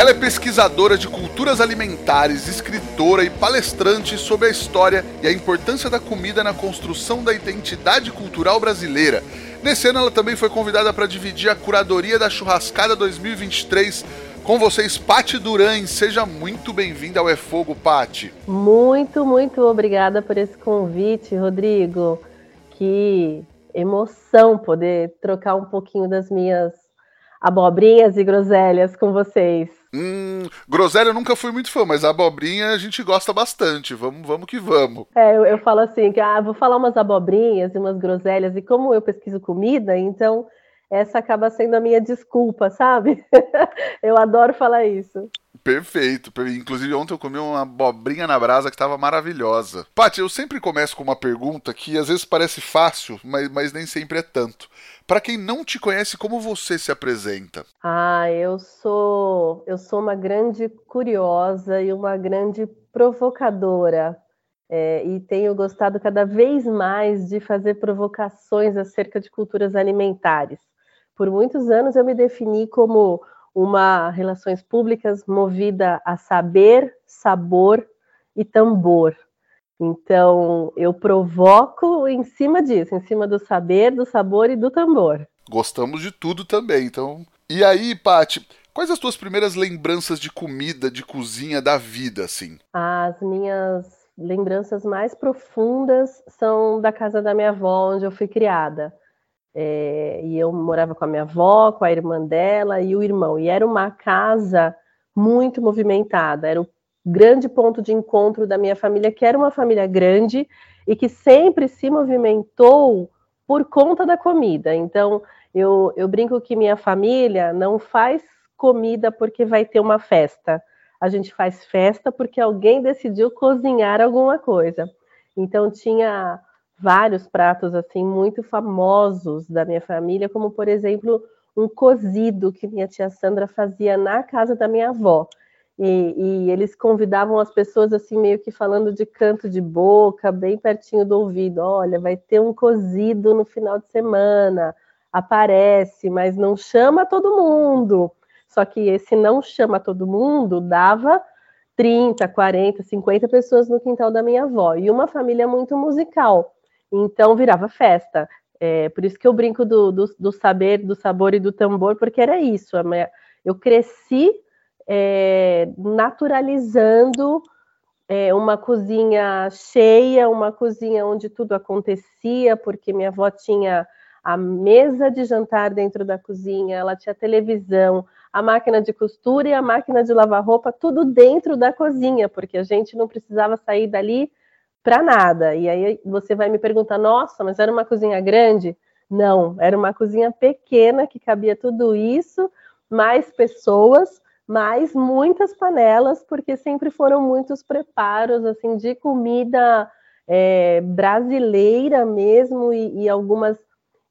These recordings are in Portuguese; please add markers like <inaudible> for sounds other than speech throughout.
Ela é pesquisadora de culturas alimentares, escritora e palestrante sobre a história e a importância da comida na construção da identidade cultural brasileira. Nesse ano, ela também foi convidada para dividir a curadoria da Churrascada 2023 com vocês, Pati Duran. Seja muito bem-vinda ao É Fogo, Pati. Muito, muito obrigada por esse convite, Rodrigo. Que emoção poder trocar um pouquinho das minhas abobrinhas e groselhas com vocês. Hum, groselha eu nunca fui muito fã, mas abobrinha a gente gosta bastante. Vamos, vamos que vamos. É, eu, eu falo assim, que ah, vou falar umas abobrinhas e umas groselhas, e como eu pesquiso comida, então essa acaba sendo a minha desculpa, sabe? <laughs> eu adoro falar isso. Perfeito. Inclusive, ontem eu comi uma abobrinha na brasa que estava maravilhosa. Paty, eu sempre começo com uma pergunta que às vezes parece fácil, mas, mas nem sempre é tanto. Para quem não te conhece, como você se apresenta? Ah, eu sou eu sou uma grande curiosa e uma grande provocadora. É, e tenho gostado cada vez mais de fazer provocações acerca de culturas alimentares. Por muitos anos eu me defini como uma relações públicas movida a saber, sabor e tambor. Então, eu provoco em cima disso, em cima do saber, do sabor e do tambor. Gostamos de tudo também, então. E aí, Pati, quais as tuas primeiras lembranças de comida, de cozinha da vida, assim? As minhas lembranças mais profundas são da casa da minha avó, onde eu fui criada. É, e eu morava com a minha avó, com a irmã dela e o irmão. E era uma casa muito movimentada, era o grande ponto de encontro da minha família, que era uma família grande e que sempre se movimentou por conta da comida. Então, eu, eu brinco que minha família não faz comida porque vai ter uma festa. A gente faz festa porque alguém decidiu cozinhar alguma coisa. Então, tinha vários pratos assim muito famosos da minha família, como por exemplo um cozido que minha tia Sandra fazia na casa da minha avó. E, e, eles convidavam as pessoas assim meio que falando de canto de boca, bem pertinho do ouvido. Olha, vai ter um cozido no final de semana, aparece, mas não chama todo mundo. Só que esse não chama todo mundo dava 30, 40, 50 pessoas no quintal da minha avó e uma família muito musical. Então virava festa. É, por isso que eu brinco do, do, do, saber, do sabor e do tambor, porque era isso. Eu cresci é, naturalizando é, uma cozinha cheia, uma cozinha onde tudo acontecia, porque minha avó tinha a mesa de jantar dentro da cozinha, ela tinha televisão, a máquina de costura e a máquina de lavar roupa, tudo dentro da cozinha, porque a gente não precisava sair dali para nada. E aí você vai me perguntar: nossa, mas era uma cozinha grande? Não, era uma cozinha pequena que cabia tudo isso, mais pessoas mas muitas panelas, porque sempre foram muitos preparos assim de comida é, brasileira mesmo e, e, algumas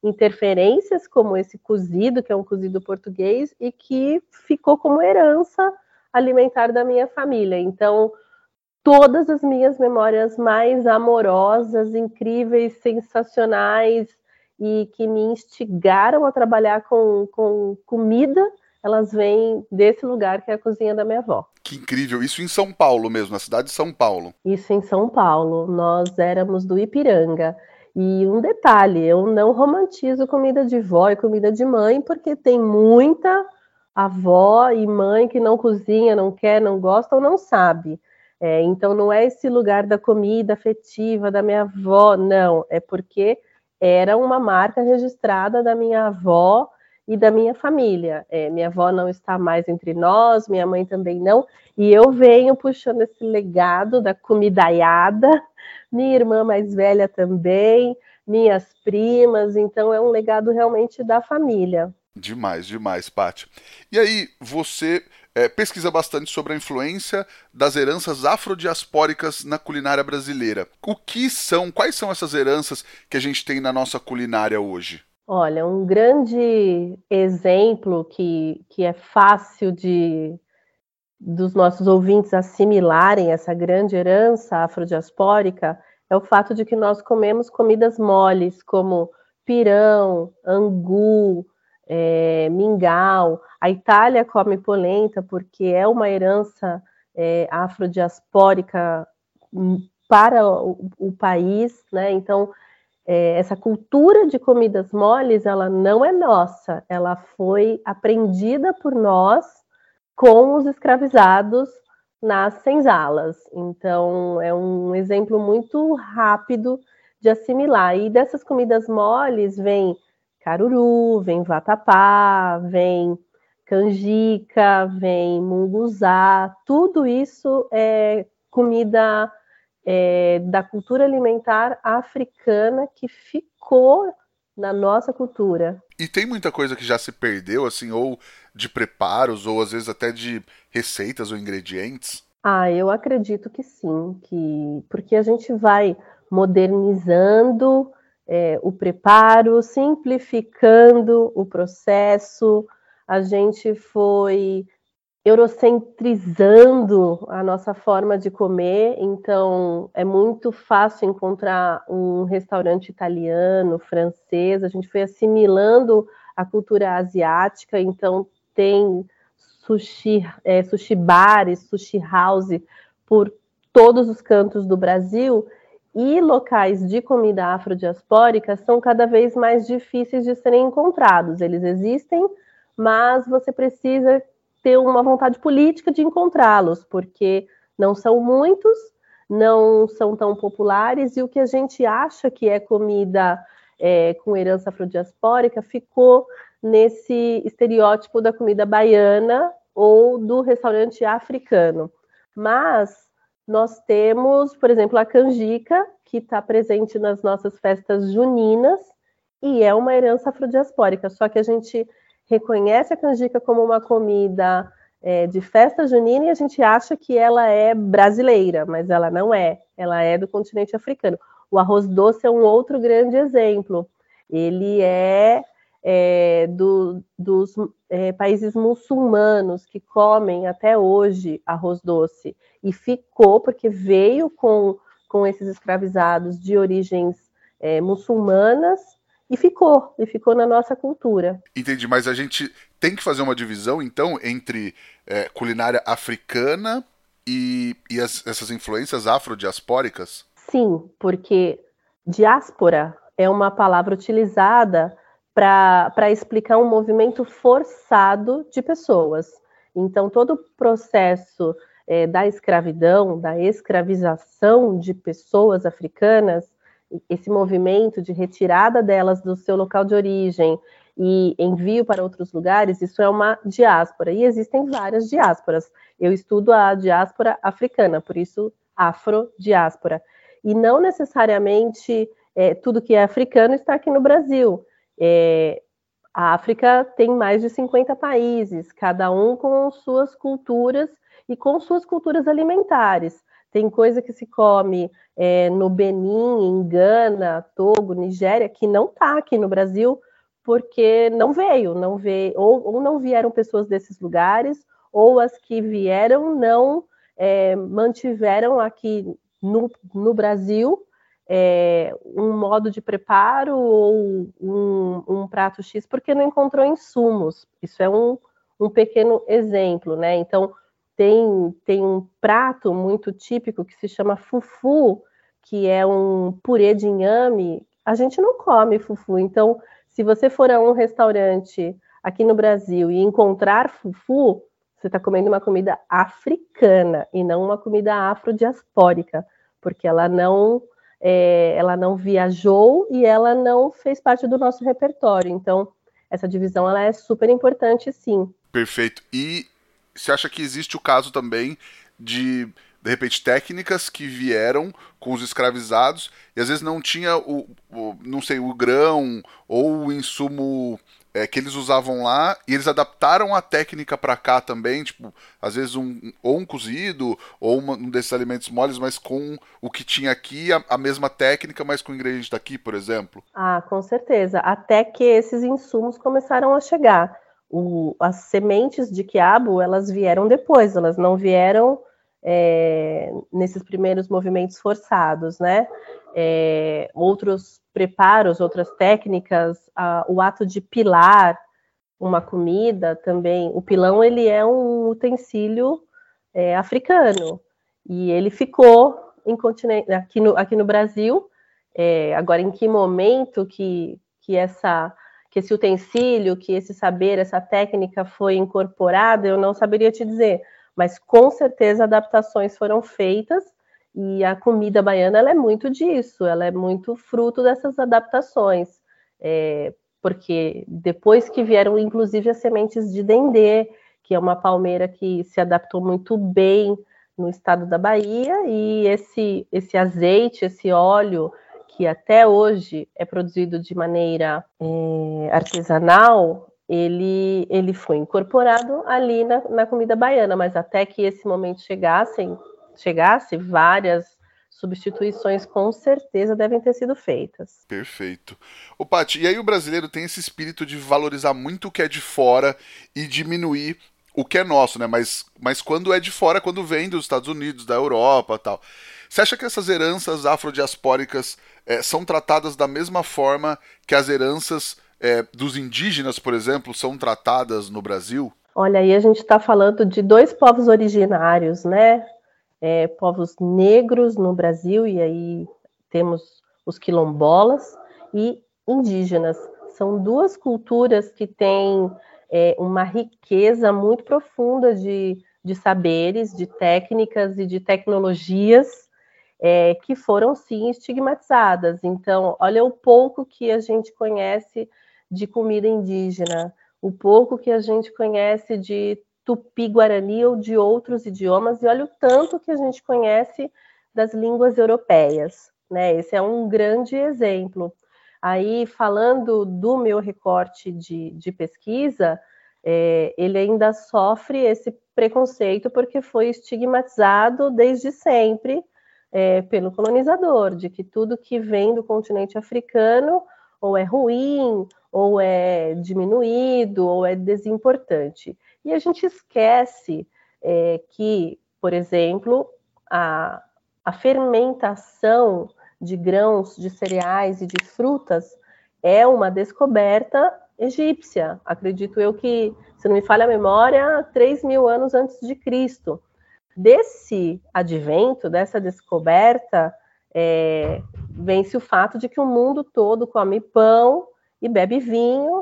interferências, como esse cozido, que é um cozido português, e que ficou como herança alimentar da minha família. Então, todas as minhas memórias mais amorosas, incríveis, sensacionais e que me instigaram a trabalhar com, com comida elas vêm desse lugar que é a cozinha da minha avó. Que incrível! Isso em São Paulo mesmo, na cidade de São Paulo. Isso em São Paulo. Nós éramos do Ipiranga. E um detalhe, eu não romantizo comida de vó e comida de mãe, porque tem muita avó e mãe que não cozinha, não quer, não gosta ou não sabe. É, então não é esse lugar da comida afetiva da minha avó, não, é porque era uma marca registrada da minha avó e da minha família. É, minha avó não está mais entre nós, minha mãe também não, e eu venho puxando esse legado da comidaiada, minha irmã mais velha também, minhas primas, então é um legado realmente da família. Demais, demais, Paty. E aí, você é, pesquisa bastante sobre a influência das heranças afrodiaspóricas na culinária brasileira. O que são, quais são essas heranças que a gente tem na nossa culinária hoje? Olha, um grande exemplo que, que é fácil de dos nossos ouvintes assimilarem essa grande herança afrodiaspórica é o fato de que nós comemos comidas moles, como pirão, angu, é, mingau. A Itália come polenta porque é uma herança é, afrodiaspórica hum, para o, o, país, né? Então, é, essa cultura de comidas moles, ela não é nossa, ela foi aprendida por nós com os escravizados nas senzalas. Então, é um exemplo muito rápido de assimilar. E dessas comidas moles vem caruru, vem vatapá, vem canjica, vem munguzá, tudo isso é comida é, da cultura alimentar africana que ficou na nossa cultura. E tem muita coisa que já se perdeu, assim, ou de preparos, ou às vezes até de receitas ou ingredientes? Ah, eu acredito que sim, que porque a gente vai modernizando é, o preparo, simplificando o processo, a gente foi eurocentrizando a nossa forma de comer, então é muito fácil encontrar um restaurante italiano, francês, a gente foi assimilando a cultura asiática, então tem sushi, é, sushi bares, sushi house por todos os cantos do Brasil, e locais de comida afrodiaspórica são cada vez mais difíceis de serem encontrados. Eles existem, mas você precisa ter uma vontade política de encontrá-los, porque não são muitos, não são tão populares, e o que a gente acha que é comida é, com herança afrodiaspórica ficou nesse estereótipo da comida baiana ou do restaurante africano. Mas nós temos, por exemplo, a canjica, que está presente nas nossas festas juninas e é uma herança afrodiaspórica, só que a gente reconhece a canjica como uma comida é, de festa junina e a gente acha que ela é brasileira, mas ela não é, ela é do continente africano. O arroz doce é um outro grande exemplo. Ele é, é do, dos é, países muçulmanos que comem até hoje arroz doce e ficou porque veio com, com esses escravizados de origens é, muçulmanas e ficou, e ficou na nossa cultura. Entendi, mas a gente tem que fazer uma divisão, então, entre é, culinária africana e, e as, essas influências afrodiaspóricas? Sim, porque diáspora é uma palavra utilizada para explicar um movimento forçado de pessoas. Então, todo o processo é, da escravidão, da escravização de pessoas africanas, esse movimento de retirada delas do seu local de origem e envio para outros lugares, isso é uma diáspora. E existem várias diásporas. Eu estudo a diáspora africana, por isso afrodiáspora. E não necessariamente é, tudo que é africano está aqui no Brasil. É, a África tem mais de 50 países, cada um com suas culturas e com suas culturas alimentares. Tem coisa que se come é, no Benin, em Gana, Togo, Nigéria, que não está aqui no Brasil, porque não veio, não veio, ou, ou, não vieram pessoas desses lugares, ou as que vieram não é, mantiveram aqui no, no Brasil é, um modo de preparo ou um, um, prato X, porque não encontrou insumos. Isso é um, um pequeno exemplo, né? Então, tem, tem um prato muito típico que se chama fufu, que é um purê de inhame. A gente não come fufu, então se você for a um restaurante aqui no Brasil e encontrar fufu, você está comendo uma comida africana e não uma comida afrodiaspórica, porque ela não é, ela não viajou e ela não fez parte do nosso repertório. Então, essa divisão ela é super importante, sim. Perfeito. E você acha que existe o caso também de de repente técnicas que vieram com os escravizados e às vezes não tinha o, o não sei o grão ou o insumo é, que eles usavam lá e eles adaptaram a técnica para cá também, tipo, às vezes um ou um cozido ou uma, um desses alimentos moles, mas com o que tinha aqui, a, a, mesma técnica, mas com ingredientes daqui, por exemplo. Ah, com certeza. Até que esses insumos começaram a chegar. O, as sementes de quiabo, elas vieram depois, elas não vieram é, nesses primeiros movimentos forçados, né? É, outros preparos, outras técnicas, a, o ato de pilar uma comida também. O pilão ele é um utensílio é, africano e ele ficou aqui, no, aqui no Brasil. É, agora, em que momento que, que, essa, que esse utensílio, que esse saber, essa técnica foi incorporada, eu não saberia te dizer, mas com certeza adaptações foram feitas e a comida baiana ela é muito disso, ela é muito fruto dessas adaptações. É, porque depois que vieram, inclusive, as sementes de dendê, que é uma palmeira que se adaptou muito bem no estado da Bahia, e esse, esse azeite, esse óleo, que até hoje é produzido de maneira é, artesanal, ele, ele foi incorporado ali na, na comida baiana, mas até que esse momento chegassem, chegasse, várias substituições com certeza devem ter sido feitas. Perfeito. O Paty, e aí o brasileiro tem esse espírito de valorizar muito o que é de fora e diminuir o que é nosso, né? Mas, mas quando é de fora, quando vem dos Estados Unidos, da Europa tal. Você acha que essas heranças afrodiaspóricas é, são tratadas da mesma forma que as heranças é, dos indígenas, por exemplo, são tratadas no Brasil? Olha, aí a gente está falando de dois povos originários, né? É, povos negros no Brasil, e aí temos os quilombolas e indígenas. São duas culturas que têm é, uma riqueza muito profunda de, de saberes, de técnicas e de tecnologias é, que foram sim estigmatizadas. Então, olha o pouco que a gente conhece de comida indígena, o pouco que a gente conhece de tupi-guarani ou de outros idiomas, e olha o tanto que a gente conhece das línguas europeias. Né? Esse é um grande exemplo. Aí, falando do meu recorte de, de pesquisa, é, ele ainda sofre esse preconceito porque foi estigmatizado desde sempre é, pelo colonizador, de que tudo que vem do continente africano ou é ruim, ou é diminuído, ou é desimportante. E a gente esquece é, que, por exemplo, a, a fermentação de grãos, de cereais e de frutas é uma descoberta egípcia. Acredito eu que, se não me falha a memória, 3 mil anos antes de Cristo. Desse advento, dessa descoberta, é, vence o fato de que o mundo todo come pão e bebe vinho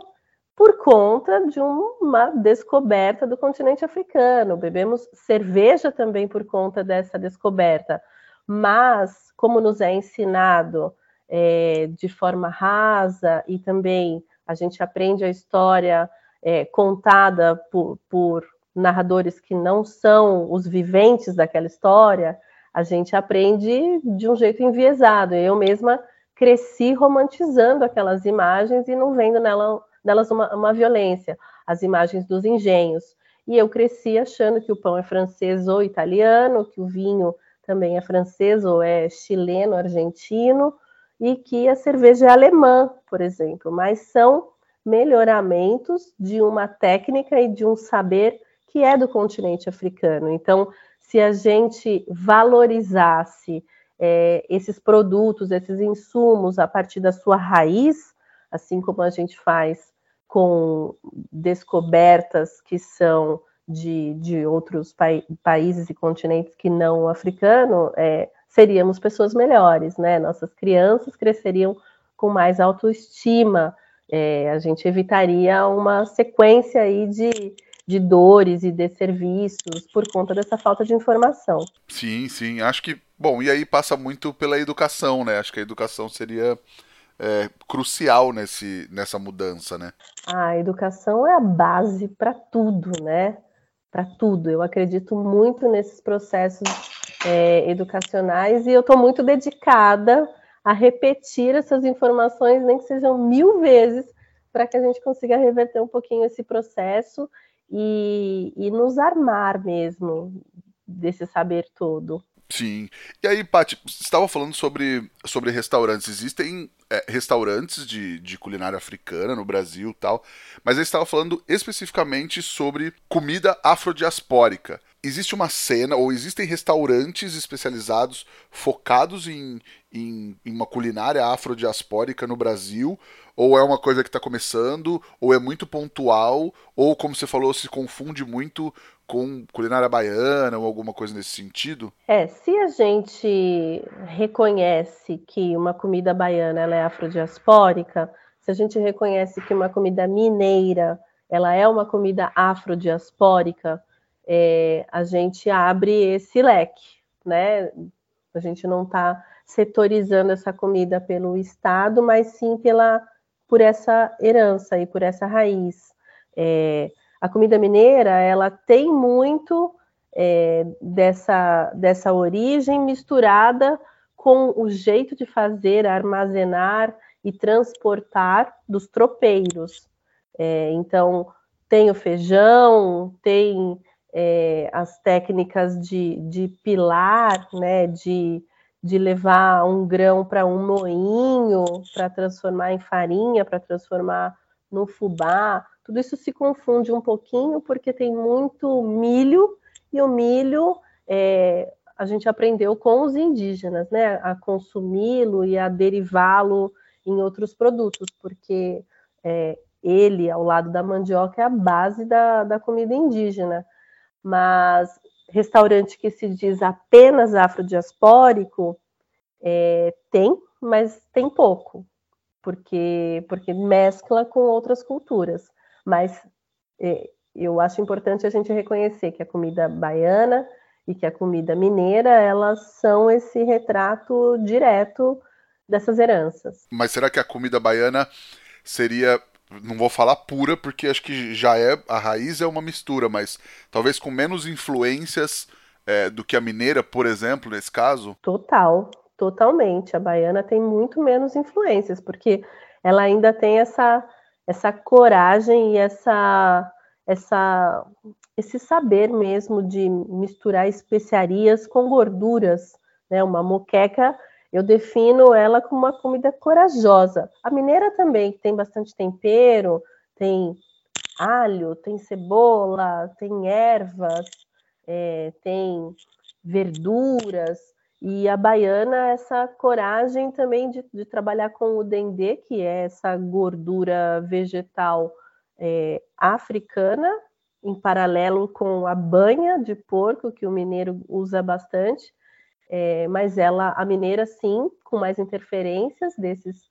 por conta de uma descoberta do continente africano. Bebemos cerveja também por conta dessa descoberta. Mas, como nos é ensinado é, de forma rasa e também a gente aprende a história é, contada por, por narradores que não são os viventes daquela história, a gente aprende de um jeito enviesado. Eu mesma cresci romantizando aquelas imagens e não vendo nela delas uma, uma violência, as imagens dos engenhos. E eu cresci achando que o pão é francês ou italiano, que o vinho também é francês ou é chileno, argentino, e que a cerveja é alemã, por exemplo. Mas são melhoramentos de uma técnica e de um saber que é do continente africano. Então, se a gente valorizasse é, esses produtos, esses insumos a partir da sua raiz, assim como a gente faz com descobertas que são de, de outros pa países e continentes que não africano, é, seríamos pessoas melhores, né? Nossas crianças cresceriam com mais autoestima, é, a gente evitaria uma sequência aí de, de dores e de serviços por conta dessa falta de informação. Sim, sim. Acho que, bom, e aí passa muito pela educação, né? Acho que a educação seria é, crucial nesse, nessa mudança, né? A educação é a base para tudo, né? Para tudo. Eu acredito muito nesses processos é, educacionais e eu estou muito dedicada a repetir essas informações, nem que sejam mil vezes, para que a gente consiga reverter um pouquinho esse processo e, e nos armar mesmo desse saber todo. Sim. E aí, Paty, você estava falando sobre, sobre restaurantes. Existem é, restaurantes de, de culinária africana no Brasil tal, mas eu estava falando especificamente sobre comida afrodiaspórica. Existe uma cena, ou existem restaurantes especializados focados em, em, em uma culinária afrodiaspórica no Brasil, ou é uma coisa que está começando, ou é muito pontual, ou como você falou, se confunde muito com culinária baiana ou alguma coisa nesse sentido? É, se a gente reconhece que uma comida baiana ela é afrodiaspórica, se a gente reconhece que uma comida mineira ela é uma comida afrodiaspórica, é, a gente abre esse leque, né? A gente não está setorizando essa comida pelo Estado, mas sim pela, por essa herança e por essa raiz. É, a comida mineira ela tem muito é, dessa, dessa origem misturada com o jeito de fazer, armazenar e transportar dos tropeiros. É, então, tem o feijão, tem é, as técnicas de, de pilar, né, de, de levar um grão para um moinho, para transformar em farinha, para transformar no fubá. Tudo isso se confunde um pouquinho porque tem muito milho e o milho é, a gente aprendeu com os indígenas, né, a consumi-lo e a derivá-lo em outros produtos, porque é, ele, ao lado da mandioca, é a base da, da comida indígena. Mas restaurante que se diz apenas afrodiaspórico é, tem, mas tem pouco, porque, porque mescla com outras culturas. Mas é, eu acho importante a gente reconhecer que a comida baiana e que a comida mineira, elas são esse retrato direto dessas heranças. Mas será que a comida baiana seria não vou falar pura porque acho que já é a raiz é uma mistura, mas talvez com menos influências é, do que a mineira, por exemplo, nesse caso? Total, totalmente. A baiana tem muito menos influências porque ela ainda tem essa essa coragem e essa, essa, esse saber mesmo de misturar especiarias com gorduras. Né? Uma moqueca, eu defino ela como uma comida corajosa. A mineira também, que tem bastante tempero, tem alho, tem cebola, tem ervas, é, tem verduras. E a baiana, essa coragem também de, de trabalhar com o dendê, que é essa gordura vegetal é, africana, em paralelo com a banha de porco, que o mineiro usa bastante, é, mas ela, a mineira, sim, com mais interferências desses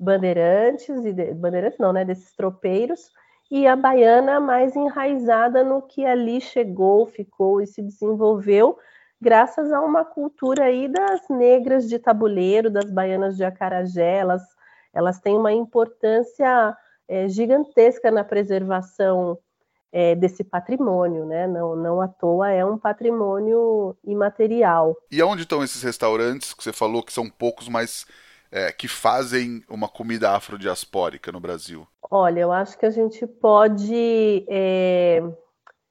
bandeirantes, e de, bandeirantes não, né, desses tropeiros, e a baiana mais enraizada no que ali chegou, ficou e se desenvolveu, graças a uma cultura aí das negras de tabuleiro, das baianas de acarajé, elas, elas têm uma importância é, gigantesca na preservação é, desse patrimônio, né? Não, não à toa é um patrimônio imaterial. E onde estão esses restaurantes que você falou que são poucos, mas é, que fazem uma comida afrodiaspórica no Brasil? Olha, eu acho que a gente pode é,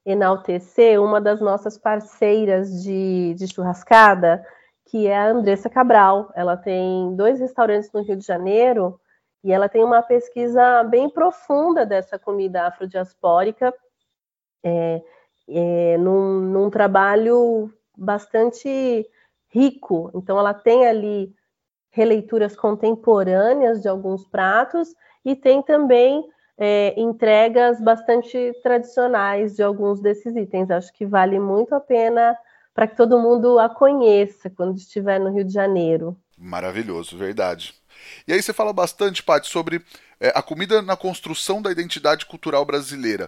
enaltecer uma das nossas parceiras de, de churrascada, que é a Andressa Cabral. Ela tem dois restaurantes no Rio de Janeiro e ela tem uma pesquisa bem profunda dessa comida afrodiaspórica, é, é, num, num trabalho bastante rico. Então, ela tem ali releituras contemporâneas de alguns pratos e tem também é, entregas bastante tradicionais de alguns desses itens. Acho que vale muito a pena para que todo mundo a conheça quando estiver no Rio de Janeiro. Maravilhoso, verdade. E aí você fala bastante, Paty, sobre é, a comida na construção da identidade cultural brasileira.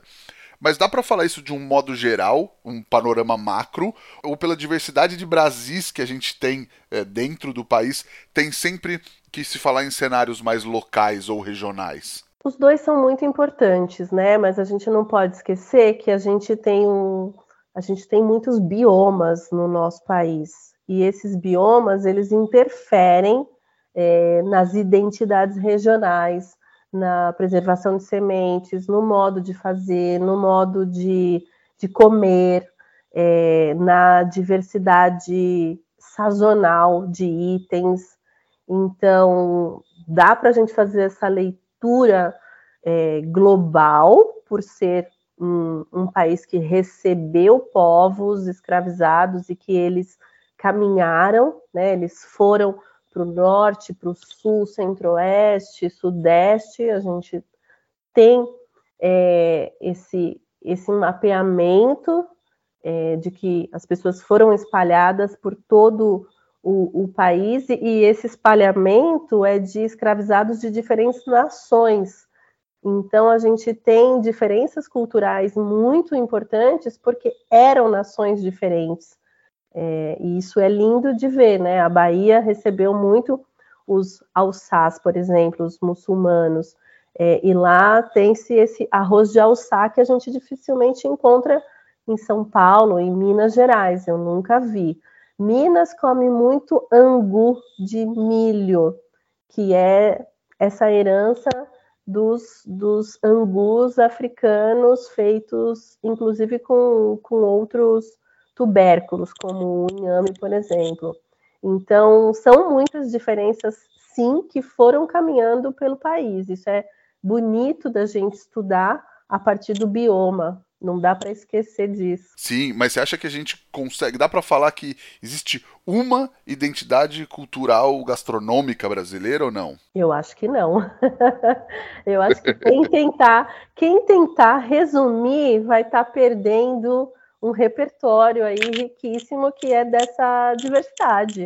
Mas dá para falar isso de um modo geral, um panorama macro, ou pela diversidade de Brasis que a gente tem é, dentro do país, tem sempre que se falar em cenários mais locais ou regionais? Os dois são muito importantes, né? Mas a gente não pode esquecer que a gente tem um, a gente tem muitos biomas no nosso país e esses biomas eles interferem é, nas identidades regionais, na preservação de sementes, no modo de fazer, no modo de, de comer, é, na diversidade sazonal de itens. Então, dá para a gente fazer essa leitura é, global, por ser um, um, país que recebeu povos escravizados e que eles caminharam, né, eles foram para o norte, para o sul, centro-oeste, sudeste, a gente tem é, esse, esse mapeamento é, de que as pessoas foram espalhadas por todo o, o, país, e esse espalhamento é de escravizados de diferentes nações. Então, a gente tem diferenças culturais muito importantes porque eram nações diferentes. É, e isso é lindo de ver, né? A Bahia recebeu muito os alçás, por exemplo, os muçulmanos, é, e lá tem-se esse arroz de alçá que a gente dificilmente encontra em São Paulo, em Minas Gerais, eu nunca vi. Minas come muito angu de milho, que é essa herança dos, dos angus africanos feitos, inclusive com, com outros tubérculos, como o inhame, por exemplo. Então, são muitas diferenças, sim, que foram caminhando pelo país. Isso é bonito da gente estudar a partir do bioma. Não dá para esquecer disso. Sim, mas você acha que a gente consegue, dá para falar que existe uma identidade cultural gastronômica brasileira ou não? Eu acho que não. <laughs> Eu acho que quem tentar, quem tentar resumir vai estar tá perdendo um repertório aí riquíssimo que é dessa diversidade.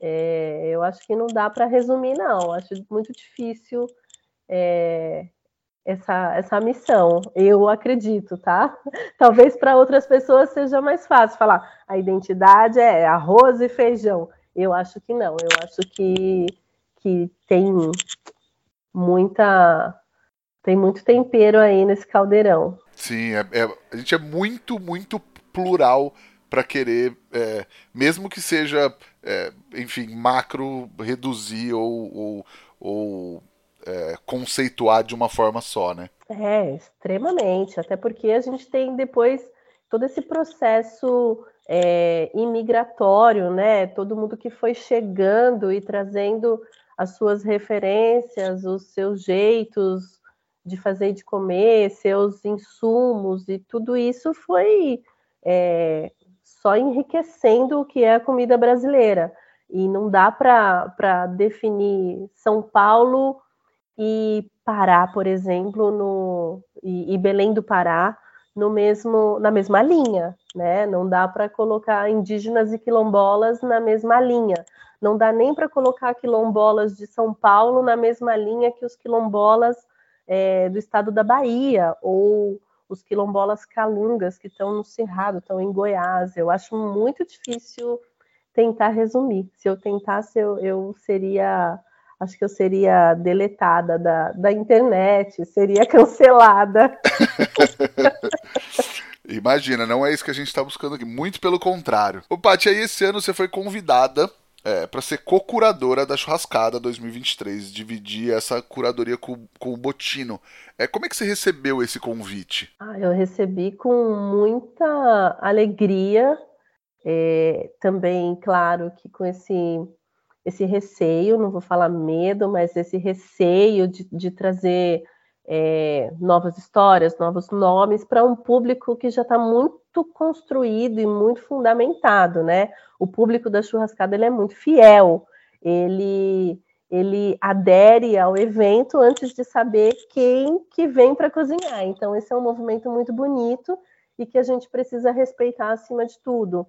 É, eu acho que não dá para resumir, não. Acho muito difícil é, essa, essa missão. Eu acredito, tá? <laughs> Talvez para outras pessoas seja mais fácil falar a identidade é arroz e feijão. Eu acho que não. Eu acho que, que tem muita tem muito tempero aí nesse caldeirão. Sim, é, é, a gente é muito, muito plural para querer, é, mesmo que seja, é, enfim, macro, reduzir ou, ou, ou é, conceituar de uma forma só, né? É, extremamente. Até porque a gente tem depois todo esse processo é, imigratório, né? Todo mundo que foi chegando e trazendo as suas referências, os seus jeitos de fazer e de comer, seus insumos, e tudo isso foi é, só enriquecendo o que é a comida brasileira. E não dá para definir São Paulo e Pará, por exemplo, no, e, e Belém do Pará no mesmo, na mesma linha, né? Não dá para colocar indígenas e quilombolas na mesma linha. Não dá nem para colocar quilombolas de São Paulo na mesma linha que os quilombolas é, do estado da Bahia ou os quilombolas calungas que estão no Cerrado, estão em Goiás. Eu acho muito difícil tentar resumir. Se eu tentasse, eu, eu seria. Acho que eu seria deletada da, da internet, seria <laughs> cancelada. <laughs> Imagina, não é isso que a gente está buscando aqui. Muito pelo contrário. O Paty, aí esse ano você foi convidada é, para ser co-curadora da Churrascada 2023, dividir essa curadoria com, com o Botino. É, como é que você recebeu esse convite? Ah, eu recebi com muita alegria, é, também, claro, que com esse, esse receio, não vou falar medo, mas esse receio de, de trazer é, novas histórias, novos nomes para um público que já está muito construído e muito fundamentado, né? O público da churrascada ele é muito fiel, ele ele adere ao evento antes de saber quem que vem para cozinhar. Então esse é um movimento muito bonito e que a gente precisa respeitar acima de tudo.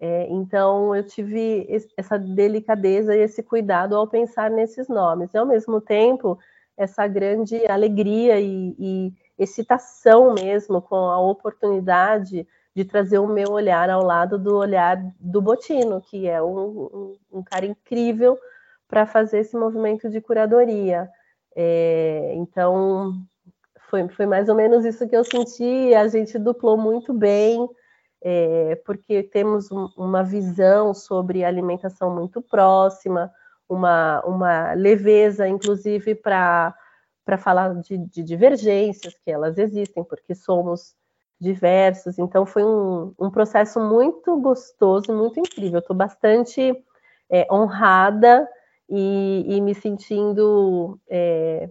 É, então eu tive essa delicadeza e esse cuidado ao pensar nesses nomes. E ao mesmo tempo essa grande alegria e, e excitação mesmo com a oportunidade de trazer o meu olhar ao lado do olhar do Botino, que é um, um, um cara incrível para fazer esse movimento de curadoria. É, então, foi, foi mais ou menos isso que eu senti. A gente duplou muito bem, é, porque temos um, uma visão sobre alimentação muito próxima, uma, uma leveza, inclusive, para falar de, de divergências, que elas existem, porque somos diversos. Então, foi um, um processo muito gostoso, muito incrível. Estou bastante é, honrada e, e, me sentindo é,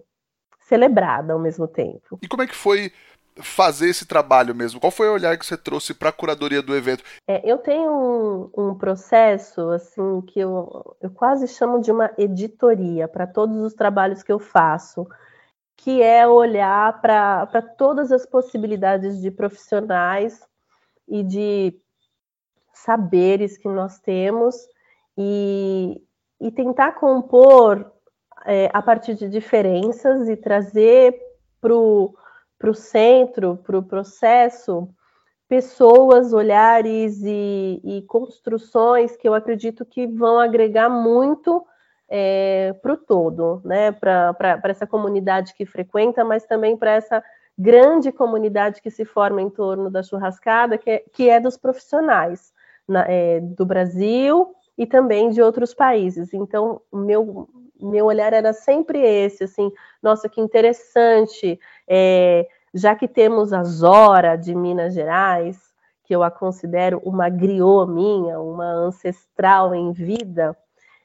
celebrada ao mesmo tempo. E como é que foi fazer esse trabalho mesmo? Qual foi o olhar que você trouxe para a curadoria do evento? É, eu tenho um, um, processo assim que eu, eu quase chamo de uma editoria para todos os trabalhos que eu faço que é olhar para todas as possibilidades de profissionais e de saberes que nós temos e, e tentar compor é, a partir de diferenças e trazer para o centro, para o processo, pessoas, olhares e, e construções que eu acredito que vão agregar muito é, para o todo, né? para essa comunidade que frequenta, mas também para essa grande comunidade que se forma em torno da churrascada, que é, que é dos profissionais na, é, do Brasil e também de outros países. Então, meu, meu olhar era sempre esse, assim, nossa, que interessante, é, já que temos a Zora de Minas Gerais, que eu a considero uma griot minha, uma ancestral em vida,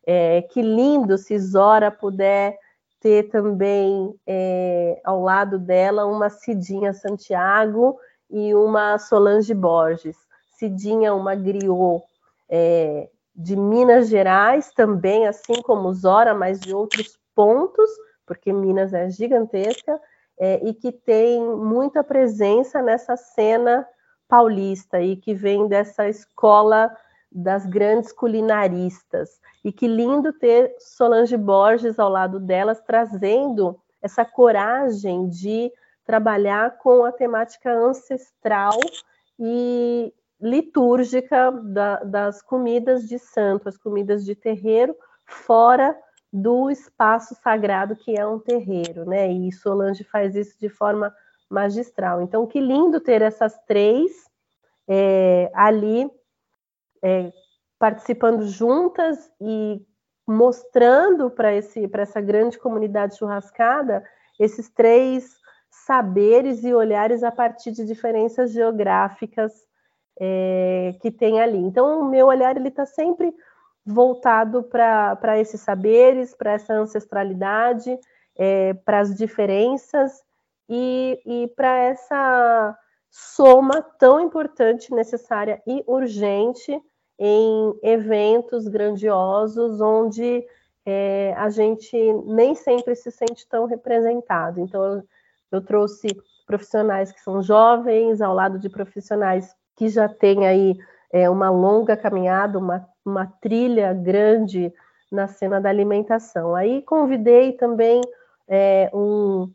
é, que lindo se Zora puder ter também é, ao lado dela uma Cidinha Santiago e uma Solange Borges. Cidinha, uma griot é, de Minas Gerais, também, assim como Zora, mas de outros pontos, porque Minas é gigantesca, é, e que tem muita presença nessa cena paulista e que vem dessa escola das grandes culinaristas. E que lindo ter Solange Borges ao lado delas, trazendo essa coragem de trabalhar com a temática ancestral e litúrgica da, das comidas de santo, as comidas de terreiro, fora do espaço sagrado que é um terreiro, né? E Solange faz isso de forma magistral. Então, que lindo ter essas três é, ali é, participando juntas e mostrando para essa grande comunidade churrascada esses três saberes e olhares a partir de diferenças geográficas é, que tem ali. Então, o meu olhar ele está sempre voltado para esses saberes, para essa ancestralidade, é, para as diferenças e, e para essa soma tão importante, necessária e urgente em eventos grandiosos onde é, a gente nem sempre se sente tão representado. Então, eu, trouxe profissionais que são jovens, ao lado de profissionais que já têm aí é, uma longa caminhada, uma, uma trilha grande na cena da alimentação. Aí convidei também é, um,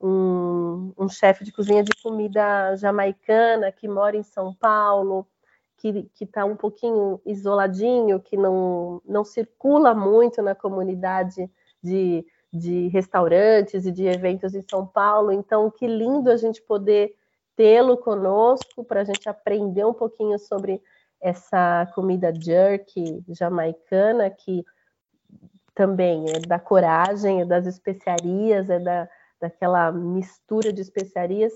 um, um chefe de cozinha de comida jamaicana que mora em São Paulo, que está um pouquinho isoladinho, que não, não circula muito na comunidade de, de restaurantes e de eventos em São Paulo. Então, que lindo a gente poder tê-lo conosco para a gente aprender um pouquinho sobre essa comida jerky jamaicana, que também é da coragem, é das especiarias, é da, daquela mistura de especiarias,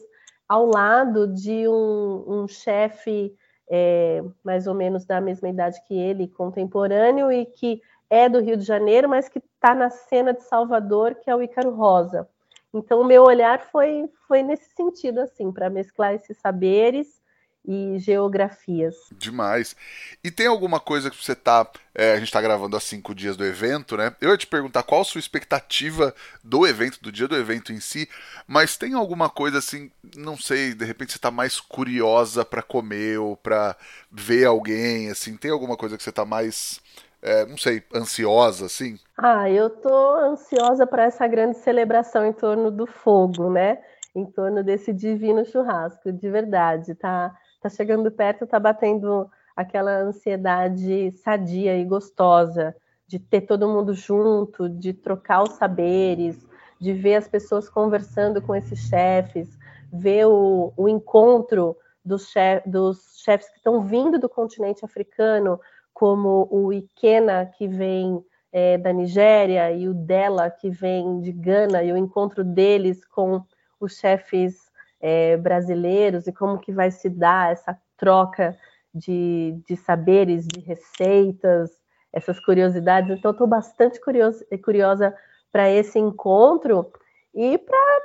ao lado de um, um chefe é, mais ou menos da mesma idade que ele, contemporâneo, e que é do Rio de Janeiro, mas que está na cena de Salvador, que é o Ícaro Rosa. Então, o meu olhar foi, foi nesse sentido, assim, para mesclar esses saberes e geografias. Demais. E tem alguma coisa que você tá. É, a gente está gravando há cinco dias do evento, né? Eu ia te perguntar qual a sua expectativa do evento, do dia do evento em si, mas tem alguma coisa assim, não sei, de repente você está mais curiosa para comer ou para ver alguém, assim, tem alguma coisa que você está mais. É, não sei, ansiosa, assim? Ah, eu tô ansiosa para essa grande celebração em torno do fogo, né? em torno desse divino churrasco, de verdade. Tá, tá chegando perto, tá batendo aquela ansiedade sadia e gostosa de ter todo mundo junto, de trocar os saberes, de ver as pessoas conversando com esses chefes, ver o, o encontro dos, chef, dos chefes que estão vindo do continente africano, como o Ikena, que vem é, da Nigéria, e o Dela, que vem de Gana, e o encontro deles com os chefes é, brasileiros, e como que vai se dar essa troca de, de saberes, de receitas, essas curiosidades. Então, estou bastante curioso, curiosa para esse encontro e para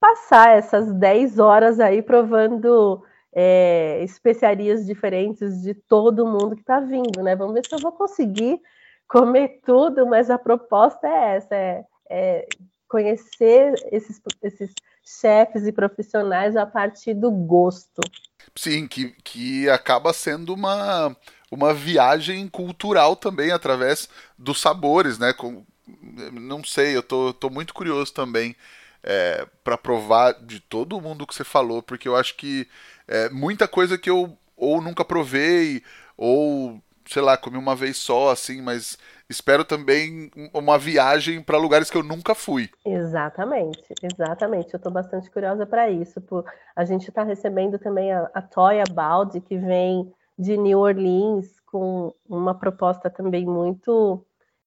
passar essas 10 horas aí provando é, especiarias diferentes de todo mundo que está vindo, né? Vamos ver se eu vou conseguir comer tudo, mas a proposta é essa, é, é conhecer esses, esses chefes e profissionais a partir do gosto. Sim, que, que acaba sendo uma, uma viagem cultural também através dos sabores, né? Com, não sei, eu tô, tô muito curioso também é, para provar de todo mundo que você falou, porque eu acho que é, muita coisa que eu ou nunca provei, ou sei lá, comi uma vez só, assim, mas espero também uma viagem para lugares que eu nunca fui. Exatamente, exatamente. Eu estou bastante curiosa para isso. Por... A gente está recebendo também a, a Toya Baldi, que vem de New Orleans, com uma proposta também muito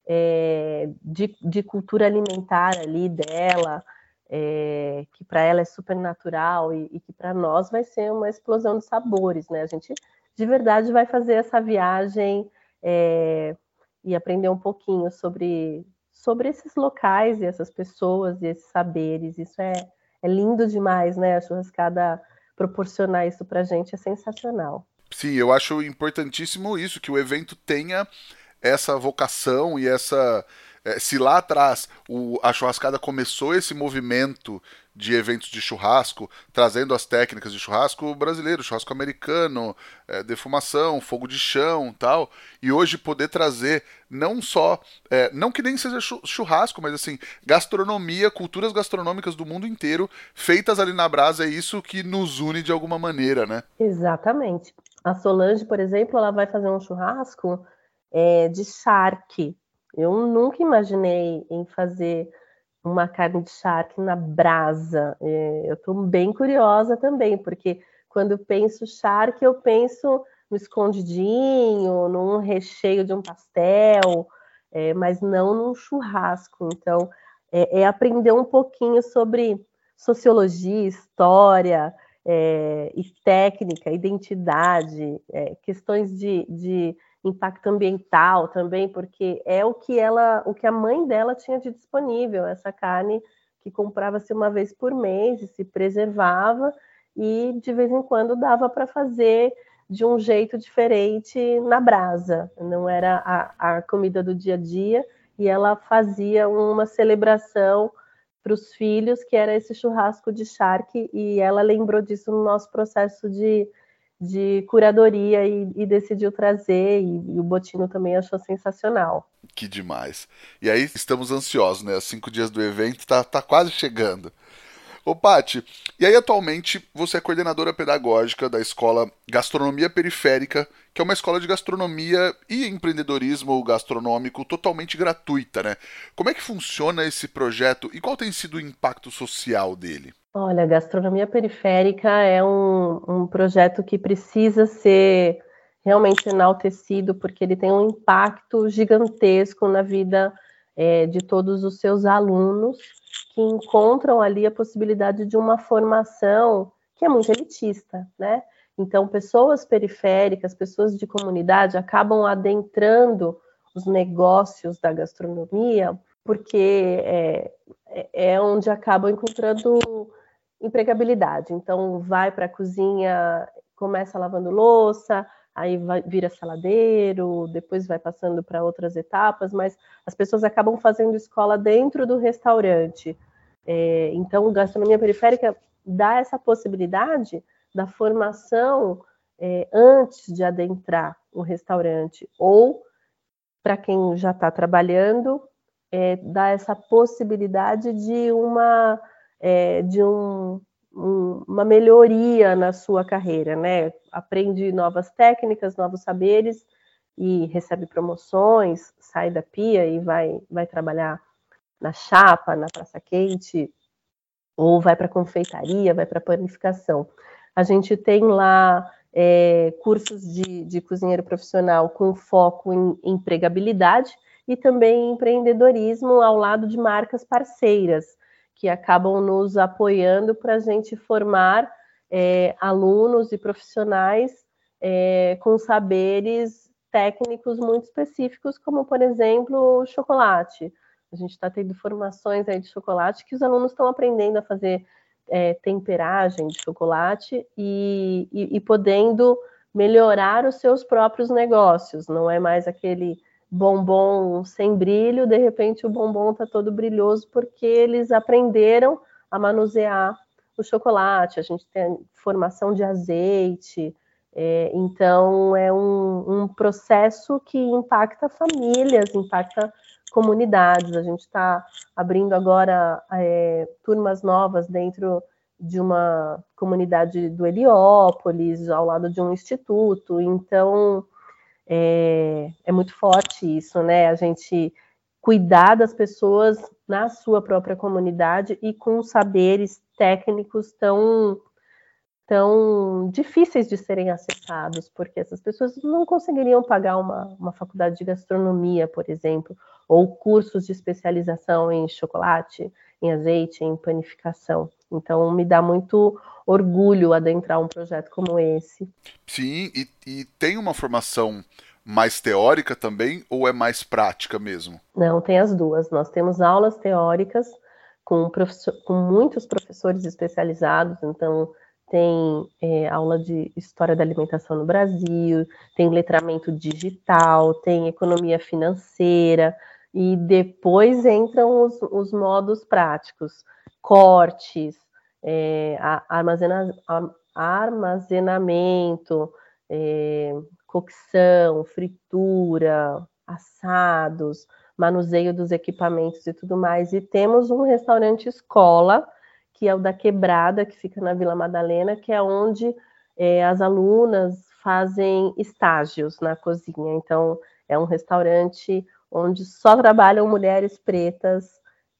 é, de, de, cultura alimentar ali dela, é, que para ela é super natural e, e que para nós vai ser uma explosão de sabores, né? A gente de verdade vai fazer essa viagem é, e aprender um pouquinho sobre, sobre esses locais e essas pessoas e esses saberes. Isso é, é lindo demais, né? A churrascada proporcionar isso para gente é sensacional. Sim, eu acho importantíssimo isso, que o evento tenha essa vocação e essa. É, se lá atrás o, a churrascada começou esse movimento de eventos de churrasco, trazendo as técnicas de churrasco brasileiro, churrasco americano, é, defumação, fogo de chão tal, e hoje poder trazer não só, é, não que nem seja churrasco, mas assim, gastronomia, culturas gastronômicas do mundo inteiro, feitas ali na brasa, é isso que nos une de alguma maneira, né? Exatamente. A Solange, por exemplo, ela vai fazer um churrasco é, de charque. Eu nunca imaginei em fazer uma carne de charque na brasa. É, eu estou bem curiosa também, porque quando penso charque, eu penso no escondidinho, num recheio de um pastel, é, mas não num churrasco. Então, é, é, aprender um pouquinho sobre sociologia, história é, e técnica, identidade, é, questões de, de impacto ambiental também, porque é o que ela, o que a mãe dela tinha de disponível, essa carne que comprava-se uma vez por mês e se preservava e de vez em quando dava para fazer de um jeito diferente na brasa, não era a, a comida do dia a dia e ela fazia uma celebração para os filhos que era esse churrasco de charque e ela lembrou disso no nosso processo de de curadoria e, e decidiu trazer, e, e, o Botino também achou sensacional. Que demais. E aí estamos ansiosos, né? Os cinco dias do evento tá, tá quase chegando. Ô, Pati, e aí atualmente você é coordenadora pedagógica da escola Gastronomia Periférica, que é uma escola de gastronomia e empreendedorismo gastronômico totalmente gratuita, né? Como é que funciona esse projeto e qual tem sido o impacto social dele? Olha, gastronomia periférica é um, um projeto que precisa ser realmente enaltecido, porque ele tem um impacto gigantesco na vida é, de todos os seus alunos, que encontram ali a possibilidade de uma formação que é muito elitista, né? Então, pessoas periféricas, pessoas de comunidade acabam adentrando os negócios da gastronomia, porque é, é, é onde acabam encontrando empregabilidade. Então, vai para a cozinha, começa lavando louça, aí vai, vira saladeiro, depois vai passando para outras etapas, mas as pessoas acabam fazendo escola dentro do restaurante. É, então, gastronomia periférica dá essa possibilidade da formação é, antes de adentrar o restaurante, ou para quem já está trabalhando, é, dá essa possibilidade de uma é, de um, um, uma melhoria na sua carreira, né? Aprende novas técnicas, novos saberes e recebe promoções, sai da pia e vai, vai trabalhar na chapa, na praça quente, ou vai para confeitaria, vai para panificação. A gente tem lá é, cursos de, de, cozinheiro profissional com foco em empregabilidade e também empreendedorismo ao lado de marcas parceiras, que acabam nos apoiando para a gente formar é, alunos e profissionais é, com saberes técnicos muito específicos, como, por exemplo, chocolate. A gente está tendo formações aí de chocolate que os alunos estão aprendendo a fazer é, temperagem de chocolate e, e, e, podendo melhorar os seus próprios negócios. Não é mais aquele bombom sem brilho, de repente o bombom está todo brilhoso porque eles aprenderam a manusear o chocolate. A gente tem formação de azeite. É, então, é um, um processo que impacta famílias, impacta comunidades. A gente está abrindo agora é, turmas novas dentro de uma comunidade do Heliópolis, ao lado de um instituto. Então, é, é muito forte isso, né? A gente cuidar das pessoas na sua própria comunidade e com saberes técnicos tão tão difíceis de serem acessados, porque essas pessoas não conseguiriam pagar uma, uma faculdade de gastronomia, por exemplo, ou cursos de especialização em chocolate, em azeite, em panificação. Então, me dá muito orgulho adentrar um projeto como esse. Sim, e, e tem uma formação mais teórica também ou é mais prática mesmo? Não, tem as duas. Nós temos aulas teóricas com, com muitos professores especializados, então tem é, aula de história da alimentação no Brasil, tem letramento digital, tem economia financeira, e depois entram os, os modos práticos, cortes, é, armazena, armazenamento, é, cocção, fritura, assados, manuseio dos equipamentos e tudo mais. E temos um restaurante escola, que é o da Quebrada, que fica na Vila Madalena, que é onde é, as alunas fazem estágios na cozinha. Então, é um restaurante onde só trabalham mulheres pretas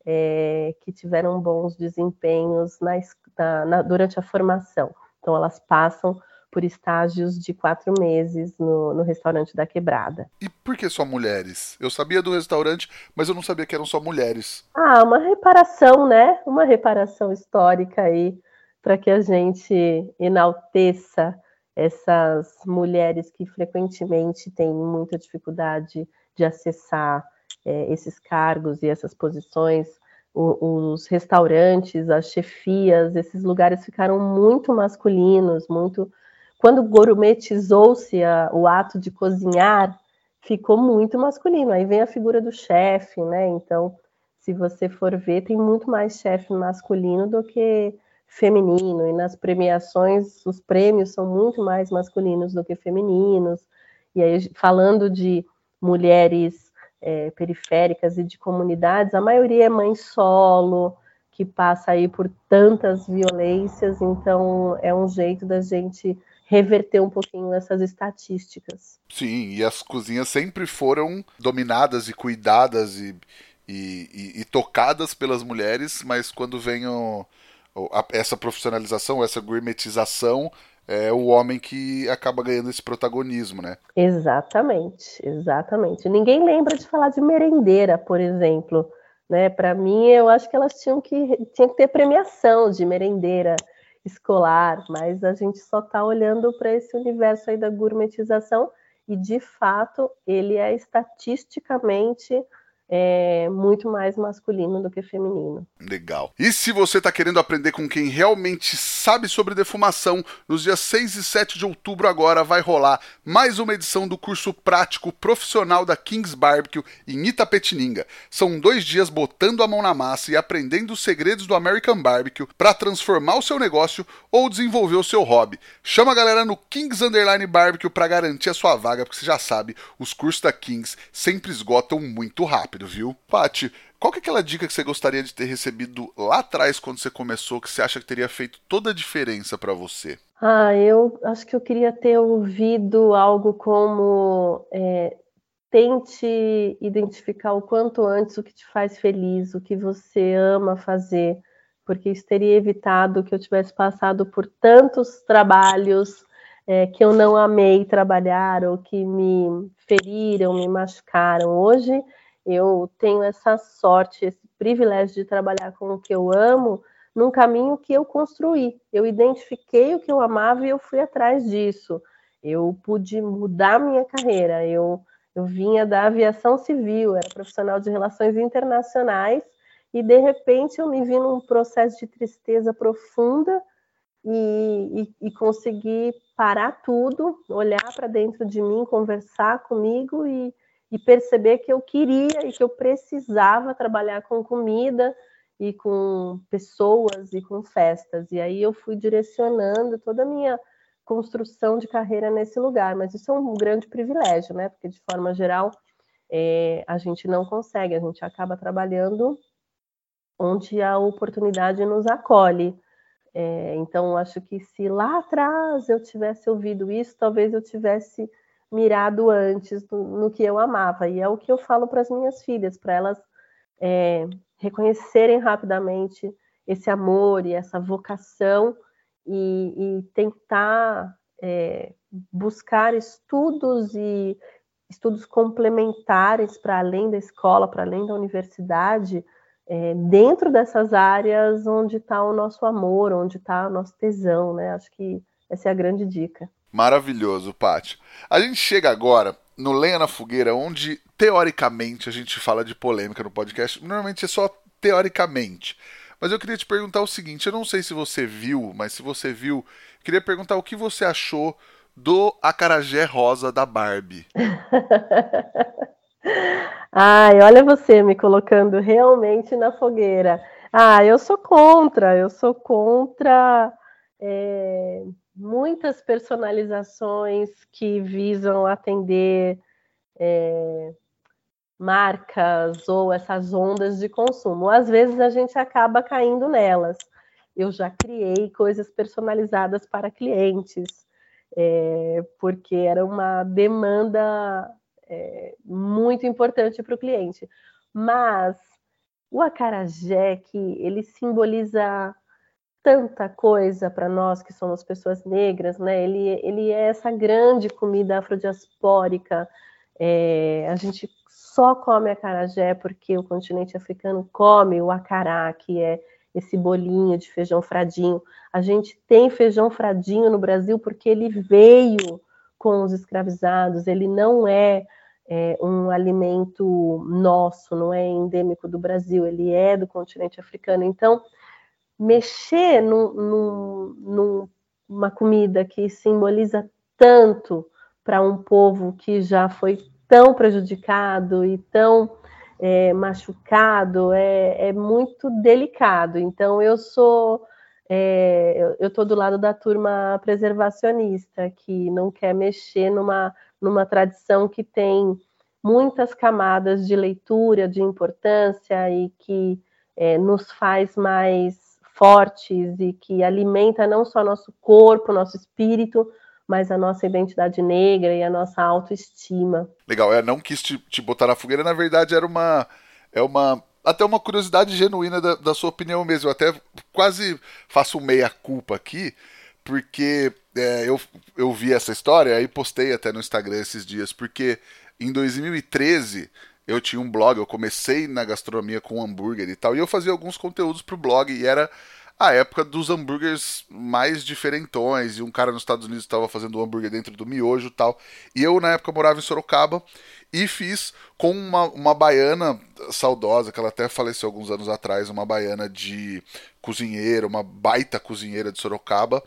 é, que tiveram bons desempenhos na, na, na, durante a formação. Então, elas passam por estágios de quatro meses no, no, restaurante da Quebrada. E por que só mulheres? Eu sabia do restaurante, mas eu não sabia que eram só mulheres. Ah, uma reparação, né? Uma reparação histórica aí para que a gente enalteça essas mulheres que frequentemente têm muita dificuldade de acessar é, esses cargos e essas posições. O, os restaurantes, as chefias, esses lugares ficaram muito masculinos, muito. Quando gourmetizou-se o ato de cozinhar, ficou muito masculino. Aí vem a figura do chefe, né? Então, se você for ver, tem muito mais chefe masculino do que feminino. E nas premiações, os prêmios são muito mais masculinos do que femininos. E aí, falando de mulheres é, periféricas e de comunidades, a maioria é mãe solo, que passa aí por tantas violências, então é um jeito da gente reverter um pouquinho essas estatísticas. Sim, e as cozinhas sempre foram dominadas e cuidadas e, e, e, e tocadas pelas mulheres, mas quando vem o, essa profissionalização, essa gourmetização, é o homem que acaba ganhando esse protagonismo, né? Exatamente, exatamente. Ninguém lembra de falar de merendeira, por exemplo. Né? Para mim, eu acho que elas tinham que, tinham que ter premiação de merendeira escolar, mas a gente só está olhando para esse universo aí da gourmetização e, de fato, ele é estatisticamente é muito mais masculino do que feminino. Legal. E se você está querendo aprender com quem realmente sabe sobre defumação, nos dias 6 e 7 de outubro agora vai rolar mais uma edição do curso prático profissional da Kings Barbecue em Itapetininga. São dois dias botando a mão na massa e aprendendo os segredos do American Barbecue para transformar o seu negócio ou desenvolver o seu hobby. Chama a galera no Kings Underline Barbecue para garantir a sua vaga, porque você já sabe, os cursos da Kings sempre esgotam muito rápido. Rápido, viu? Pati, qual que é aquela dica que você gostaria de ter recebido lá atrás quando você começou, que você acha que teria feito toda a diferença para você? Ah, eu acho que eu queria ter ouvido algo como é, tente identificar o quanto antes o que te faz feliz, o que você ama fazer, porque isso teria evitado que eu tivesse passado por tantos trabalhos é, que eu não amei trabalhar ou que me feriram, me machucaram. Hoje eu tenho essa sorte, esse privilégio de trabalhar com o que eu amo num caminho que eu construí. Eu identifiquei o que eu amava e eu fui atrás disso. Eu pude mudar minha carreira. Eu, eu vinha da aviação civil, era profissional de relações internacionais e de repente eu me vi num processo de tristeza profunda e, e, e consegui parar tudo, olhar para dentro de mim, conversar comigo e, e perceber que eu queria e que eu precisava trabalhar com comida e com pessoas e com festas. E aí eu fui direcionando toda a minha construção de carreira nesse lugar. Mas isso é um grande privilégio, né? Porque de forma geral é, a gente não consegue, a gente acaba trabalhando onde a oportunidade nos acolhe. É, então, acho que se lá atrás eu tivesse ouvido isso, talvez eu tivesse mirado antes no, no que eu amava. E é o que eu falo para as minhas filhas, para elas é, reconhecerem rapidamente esse amor e essa vocação e, e tentar é, buscar estudos e estudos complementares para além da escola, para além da universidade, é, dentro dessas áreas onde está o nosso amor, onde está o nosso tesão, né? Acho que essa é a grande dica. Maravilhoso, Paty. A gente chega agora no Lenha na Fogueira, onde teoricamente a gente fala de polêmica no podcast. Normalmente é só teoricamente. Mas eu queria te perguntar o seguinte: eu não sei se você viu, mas se você viu, queria perguntar o que você achou do acarajé rosa da Barbie. <laughs> Ai, olha você me colocando realmente na fogueira. Ah, eu sou contra, eu sou contra é, muitas personalizações que visam atender é, marcas ou essas ondas de consumo. Às vezes a gente acaba caindo nelas. Eu já criei coisas personalizadas para clientes, é, porque era uma demanda é, muito importante para o cliente. Mas o acarajé, que ele simboliza tanta coisa para nós que somos pessoas negras, né? Ele, ele é essa grande comida afrodiaspórica. É, a gente só come acarajé porque o continente africano come o acará, que é esse bolinho de feijão fradinho. A gente tem feijão fradinho no Brasil porque ele veio com os escravizados, ele não é, é um alimento nosso, não é endêmico do Brasil, ele é do continente africano. Então, mexer num, numa comida que simboliza tanto para um povo que já foi tão prejudicado e tão é, machucado é, é, muito delicado. Então, eu sou. É, eu estou do lado da turma preservacionista, que não quer mexer numa, numa tradição que tem muitas camadas de leitura, de importância e que é, nos faz mais fortes e que alimenta não só nosso corpo, nosso espírito, mas a nossa identidade negra e a nossa autoestima. Legal, eu não quis te, te botar na fogueira, na verdade era uma. É uma até uma curiosidade genuína da, da, sua opinião mesmo. Eu até quase faço meia-culpa aqui, porque é, eu, eu vi essa história e postei até no Instagram esses dias, porque em 2013 eu tinha um blog, eu comecei na gastronomia com hambúrguer e tal, e eu fazia alguns conteúdos pro blog, e era a época dos hambúrgueres mais diferentões, e um cara nos Estados Unidos estava fazendo um hambúrguer dentro do miojo e tal. E eu, na época, morava em Sorocaba e fiz com uma, uma baiana saudosa, que ela até faleceu alguns anos atrás, uma baiana de cozinheira, uma baita cozinheira de Sorocaba,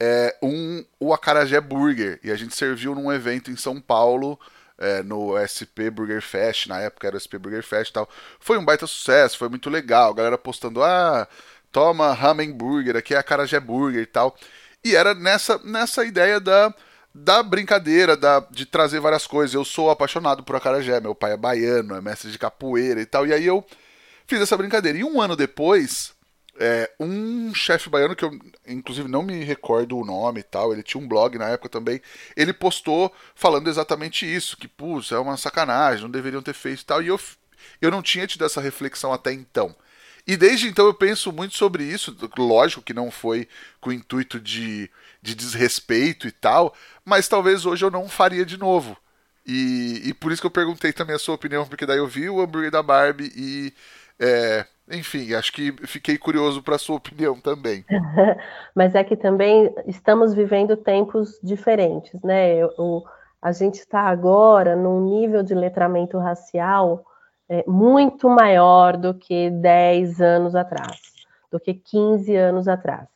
é, um, o Acarajé Burger. E a gente serviu num evento em São Paulo. É, no SP Burger Fest, na época era o SP Burger Fest e tal. Foi um baita sucesso, foi muito legal. A galera postando, ah, toma ramen burger, aqui é a Carajé Burger e tal. E era nessa, nessa ideia da, da brincadeira, da, de trazer várias coisas. Eu sou apaixonado por acarajé, meu pai é baiano, é mestre de capoeira e tal. E aí eu fiz essa brincadeira. E um ano depois, é, um chefe baiano, que eu inclusive não me recordo o nome e tal, ele tinha um blog na época também, ele postou falando exatamente isso, que, putz, é uma sacanagem, não deveriam ter feito e tal. E eu, eu não tinha tido essa reflexão até então. E desde então eu penso muito sobre isso. Lógico que não foi com o intuito de, de desrespeito e tal, mas talvez hoje eu não faria de novo. E, e por isso que eu perguntei também a sua opinião, porque daí eu vi o hambúrguer da Barbie e. É, enfim, acho que fiquei curioso para a sua opinião também. <laughs> Mas é que também estamos vivendo tempos diferentes, né? O, a gente está agora num nível de letramento racial é, muito maior do que 10 anos atrás, do que 15 anos atrás.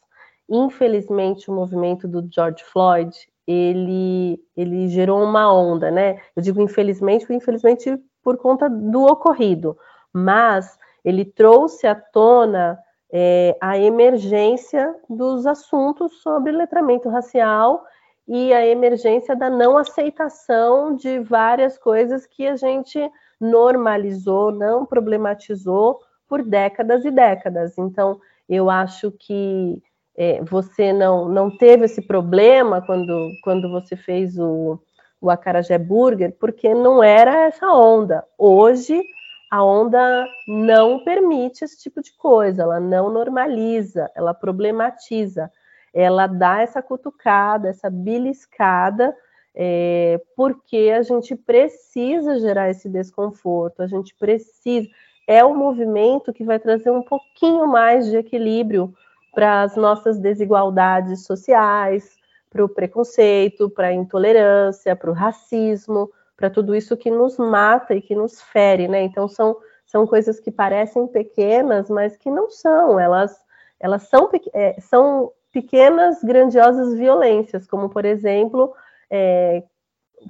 Infelizmente, o movimento do George Floyd, ele, ele gerou uma onda, né? Eu digo infelizmente, infelizmente por conta do ocorrido, mas ele trouxe à tona é, a emergência dos assuntos sobre letramento racial e a emergência da não aceitação de várias coisas que a gente normalizou, não problematizou por décadas e décadas. Então, eu acho que é, você não, não teve esse problema quando, quando você fez o, o Acarajé Burger, porque não era essa onda. Hoje, a onda não permite esse tipo de coisa, ela não normaliza, ela problematiza, ela dá essa cutucada, essa beliscada é, porque a gente precisa gerar esse desconforto, a gente precisa. É o movimento que vai trazer um pouquinho mais de equilíbrio para as nossas desigualdades sociais, para o preconceito, para a intolerância, para o racismo, para tudo isso que nos mata e que nos fere, né? Então são, são coisas que parecem pequenas, mas que não são. Elas, elas são, é, são pequenas, grandiosas violências, como por exemplo é,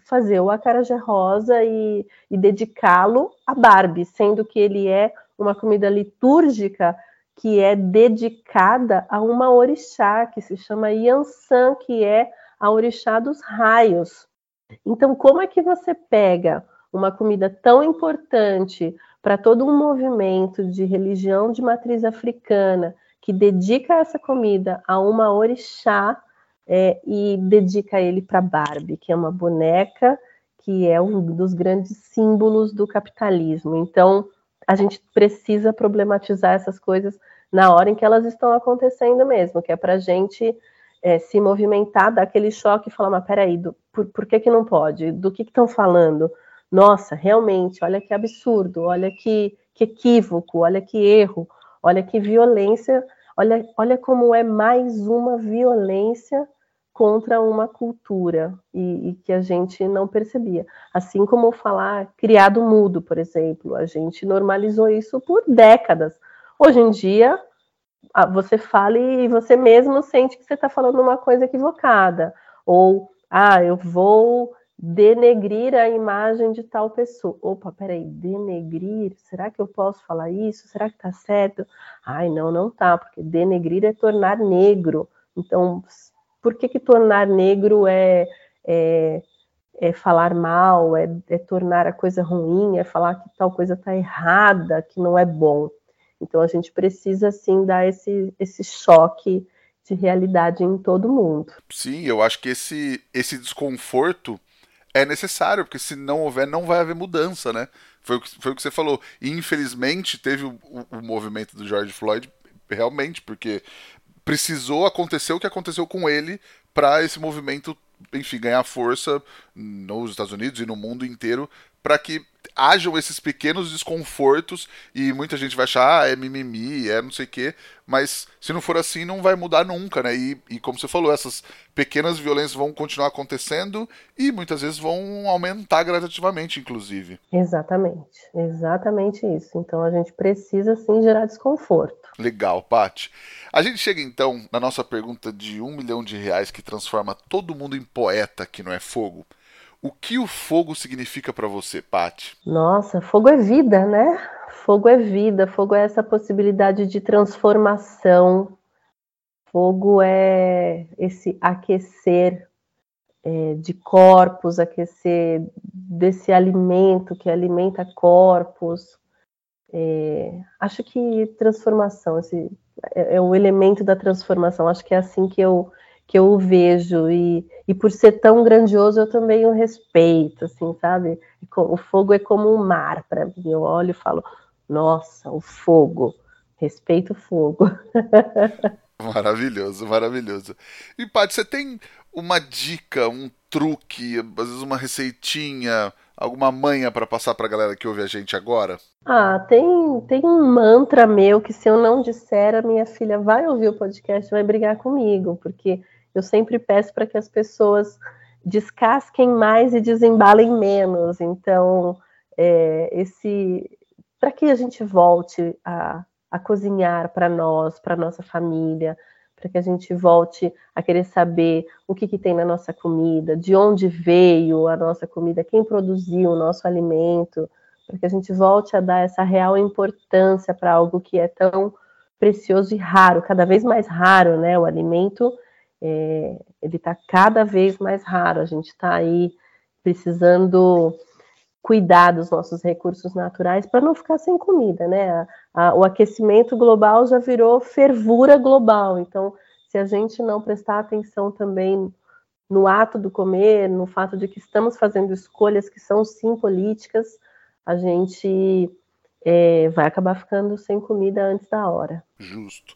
fazer o acarajé rosa e, e dedicá-lo a Barbie, sendo que ele é uma comida litúrgica que é dedicada a uma orixá que se chama Yansan, que é a orixá dos raios. Então, como é que você pega uma comida tão importante para todo um movimento de religião de matriz africana que dedica essa comida a uma orixá é, e dedica ele para Barbie, que é uma boneca que é um dos grandes símbolos do capitalismo. Então, a gente precisa problematizar essas coisas na hora em que elas estão acontecendo mesmo, que é para a gente é, se movimentar, dar aquele choque e falar, mas peraí, do, por, por que, que não pode? Do que estão falando? Nossa, realmente, olha que absurdo, olha que, que equívoco, olha que erro, olha que violência, olha, olha como é mais uma violência contra uma cultura e, e, que a gente não percebia. Assim como falar criado mudo, por exemplo, a gente normalizou isso por décadas. Hoje em dia, você fala e você mesmo sente que você está falando uma coisa equivocada. Ou, ah, eu vou denegrir a imagem de tal pessoa. Opa, peraí, denegrir? Será que eu posso falar isso? Será que está certo? Ai, não, não tá, porque denegrir é tornar negro. Então, por que, que tornar negro é, é, é falar mal, é, é, tornar a coisa ruim, é falar que tal coisa está errada, que não é bom. Então a gente precisa sim dar esse, esse choque de realidade em todo mundo. Sim, eu acho que esse, esse desconforto é necessário, porque se não houver, não vai haver mudança, né? Foi o que, foi o que você falou. E infelizmente teve o, o, o movimento do George Floyd realmente, porque precisou acontecer o que aconteceu com ele para esse movimento, enfim, ganhar força nos Estados Unidos e no mundo inteiro para que hajam esses pequenos desconfortos e muita gente vai achar, ah, é mimimi, é não sei o quê, mas se não for assim não vai mudar nunca, né? E, e como você falou, essas pequenas violências vão continuar acontecendo e muitas vezes vão aumentar gradativamente, inclusive. Exatamente, exatamente isso. Então a gente precisa sim gerar desconforto. Legal, Paty. A gente chega então na nossa pergunta de um milhão de reais que transforma todo mundo em poeta que não é fogo. O que o fogo significa para você, Pati? Nossa, fogo é vida, né? Fogo é vida, fogo é essa possibilidade de transformação. Fogo é esse aquecer, é, de corpos, aquecer desse alimento que alimenta corpos. É, acho que transformação, esse, é, é, o elemento da transformação. Acho que é assim que eu que eu o vejo e, e por ser tão grandioso eu também o respeito, assim, sabe? O fogo é como um mar para mim. Eu olho e falo, nossa, o fogo, respeito o fogo. <laughs> Maravilhoso, maravilhoso. E Paty, você tem uma dica, um truque, às vezes uma receitinha, alguma manha para passar para a galera que ouve a gente agora? Ah, tem, tem um mantra meu que se eu não disser, a minha filha vai ouvir o podcast, vai brigar comigo, porque eu sempre peço para que as pessoas descasquem mais e desembalem menos. Então, é, esse para que a gente volte a, a cozinhar para nós, para nossa família, para que a gente volte a querer saber o que, que, tem na nossa comida, de onde veio a nossa comida, quem produziu o nosso alimento, para que a gente volte a dar essa real importância para algo que é tão precioso e raro, cada vez mais raro, né? O alimento é, ele está cada vez mais raro. A gente está aí precisando cuidar dos nossos recursos naturais para não ficar sem comida, né? A, a, o aquecimento global já virou fervura global. Então, se a gente não prestar atenção também no ato do comer, no fato de que estamos fazendo escolhas que são sim políticas, a gente é, vai acabar ficando sem comida antes da hora. Justo.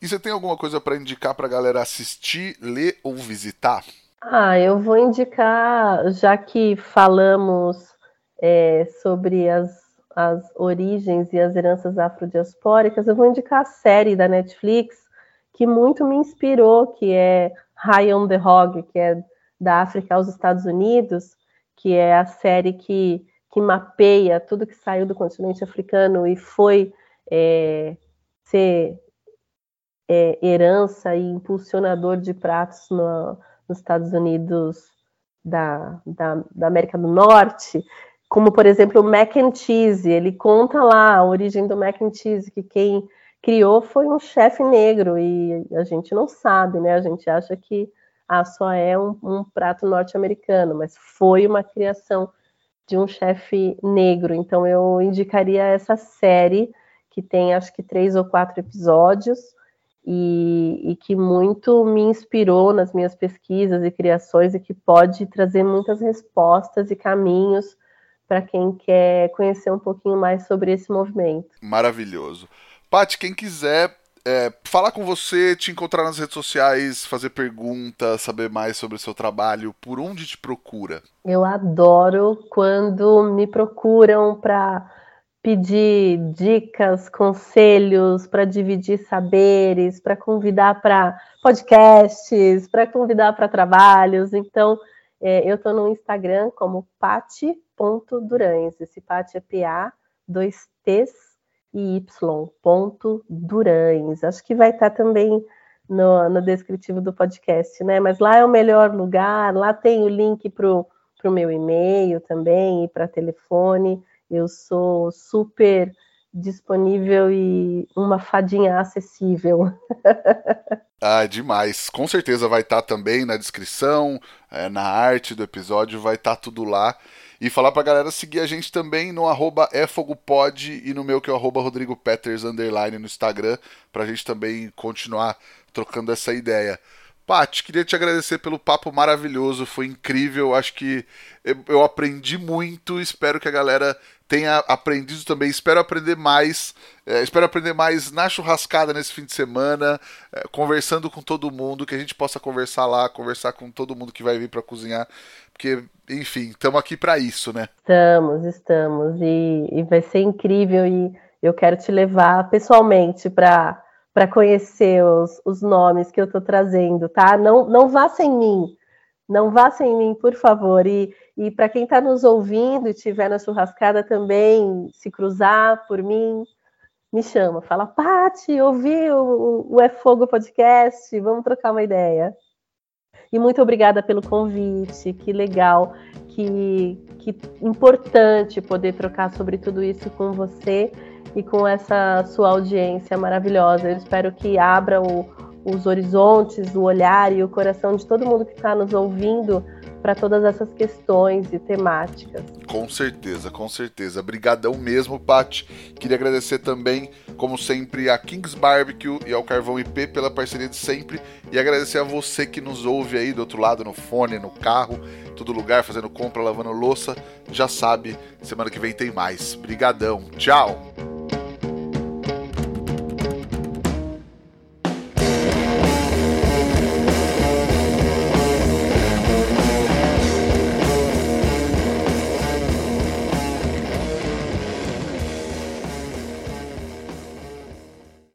E você tem alguma coisa para indicar para a galera assistir, ler ou visitar? Ah, eu vou indicar, já que falamos é, sobre as, as origens e as heranças afrodiaspóricas, eu vou indicar a série da Netflix que muito me inspirou, que é High on the Hog, que é da África aos Estados Unidos, que é a série que, que mapeia tudo que saiu do continente africano e foi é, ser é, herança e impulsionador de pratos no, nos Estados Unidos da, da, da América do Norte, como por exemplo o mac and cheese, ele conta lá a origem do mac and cheese, que quem criou foi um chefe negro e a gente não sabe, né? A gente acha que ah, só é um, um prato norte-americano, mas foi uma criação de um chefe negro. Então eu indicaria essa série que tem acho que três ou quatro episódios e, e, que muito me inspirou nas minhas pesquisas e criações e que pode trazer muitas respostas e caminhos para quem quer conhecer um pouquinho mais sobre esse movimento. Maravilhoso. Paty, quem quiser é, falar com você, te encontrar nas redes sociais, fazer perguntas, saber mais sobre o seu trabalho, por onde te procura? Eu adoro quando me procuram para pedir dicas, conselhos, para dividir saberes, para convidar para podcasts, para convidar para trabalhos. Então, é, eu estou no Instagram como pati.durães. Esse pati é P-A, dois T's e Y, ponto Durães. Acho que vai estar tá também no, no, descritivo do podcast, né? Mas lá é o melhor lugar, lá tem o link para o meu e-mail também e para telefone. Eu sou super disponível e uma fadinha acessível. <laughs> ah, demais. Com certeza vai estar tá também na descrição, é, na arte do episódio, vai estar tá tudo lá. E falar pra galera seguir a gente também no arroba efogopod e no meu que é o arroba underline no Instagram, pra gente também continuar trocando essa ideia. Paty, queria te agradecer pelo papo maravilhoso, foi incrível. Acho que eu aprendi muito. Espero que a galera tenha aprendido também. Espero aprender mais. É, espero aprender mais na churrascada nesse fim de semana, é, conversando com todo mundo, que a gente possa conversar lá, conversar com todo mundo que vai vir para cozinhar, porque, enfim, estamos aqui para isso, né? Estamos, estamos, e, e vai ser incrível e eu quero te levar pessoalmente para para conhecer os, os nomes que eu estou trazendo, tá? Não, não vá sem mim, não vá sem mim, por favor. E, e para quem está nos ouvindo e estiver na churrascada também, se cruzar por mim, me chama, fala, Pati, ouvi o, o É Fogo Podcast, vamos trocar uma ideia. E muito obrigada pelo convite, que legal, que, que importante poder trocar sobre tudo isso com você e com essa sua audiência maravilhosa. Eu espero que abra o, os horizontes, o olhar e o coração de todo mundo que está nos ouvindo para todas essas questões e temáticas. Com certeza, com certeza. Brigadão mesmo, Pati. Queria agradecer também, como sempre, a Kings Barbecue e ao Carvão IP pela parceria de sempre e agradecer a você que nos ouve aí do outro lado no fone, no carro, todo lugar, fazendo compra, lavando louça. Já sabe, semana que vem tem mais. Brigadão. Tchau.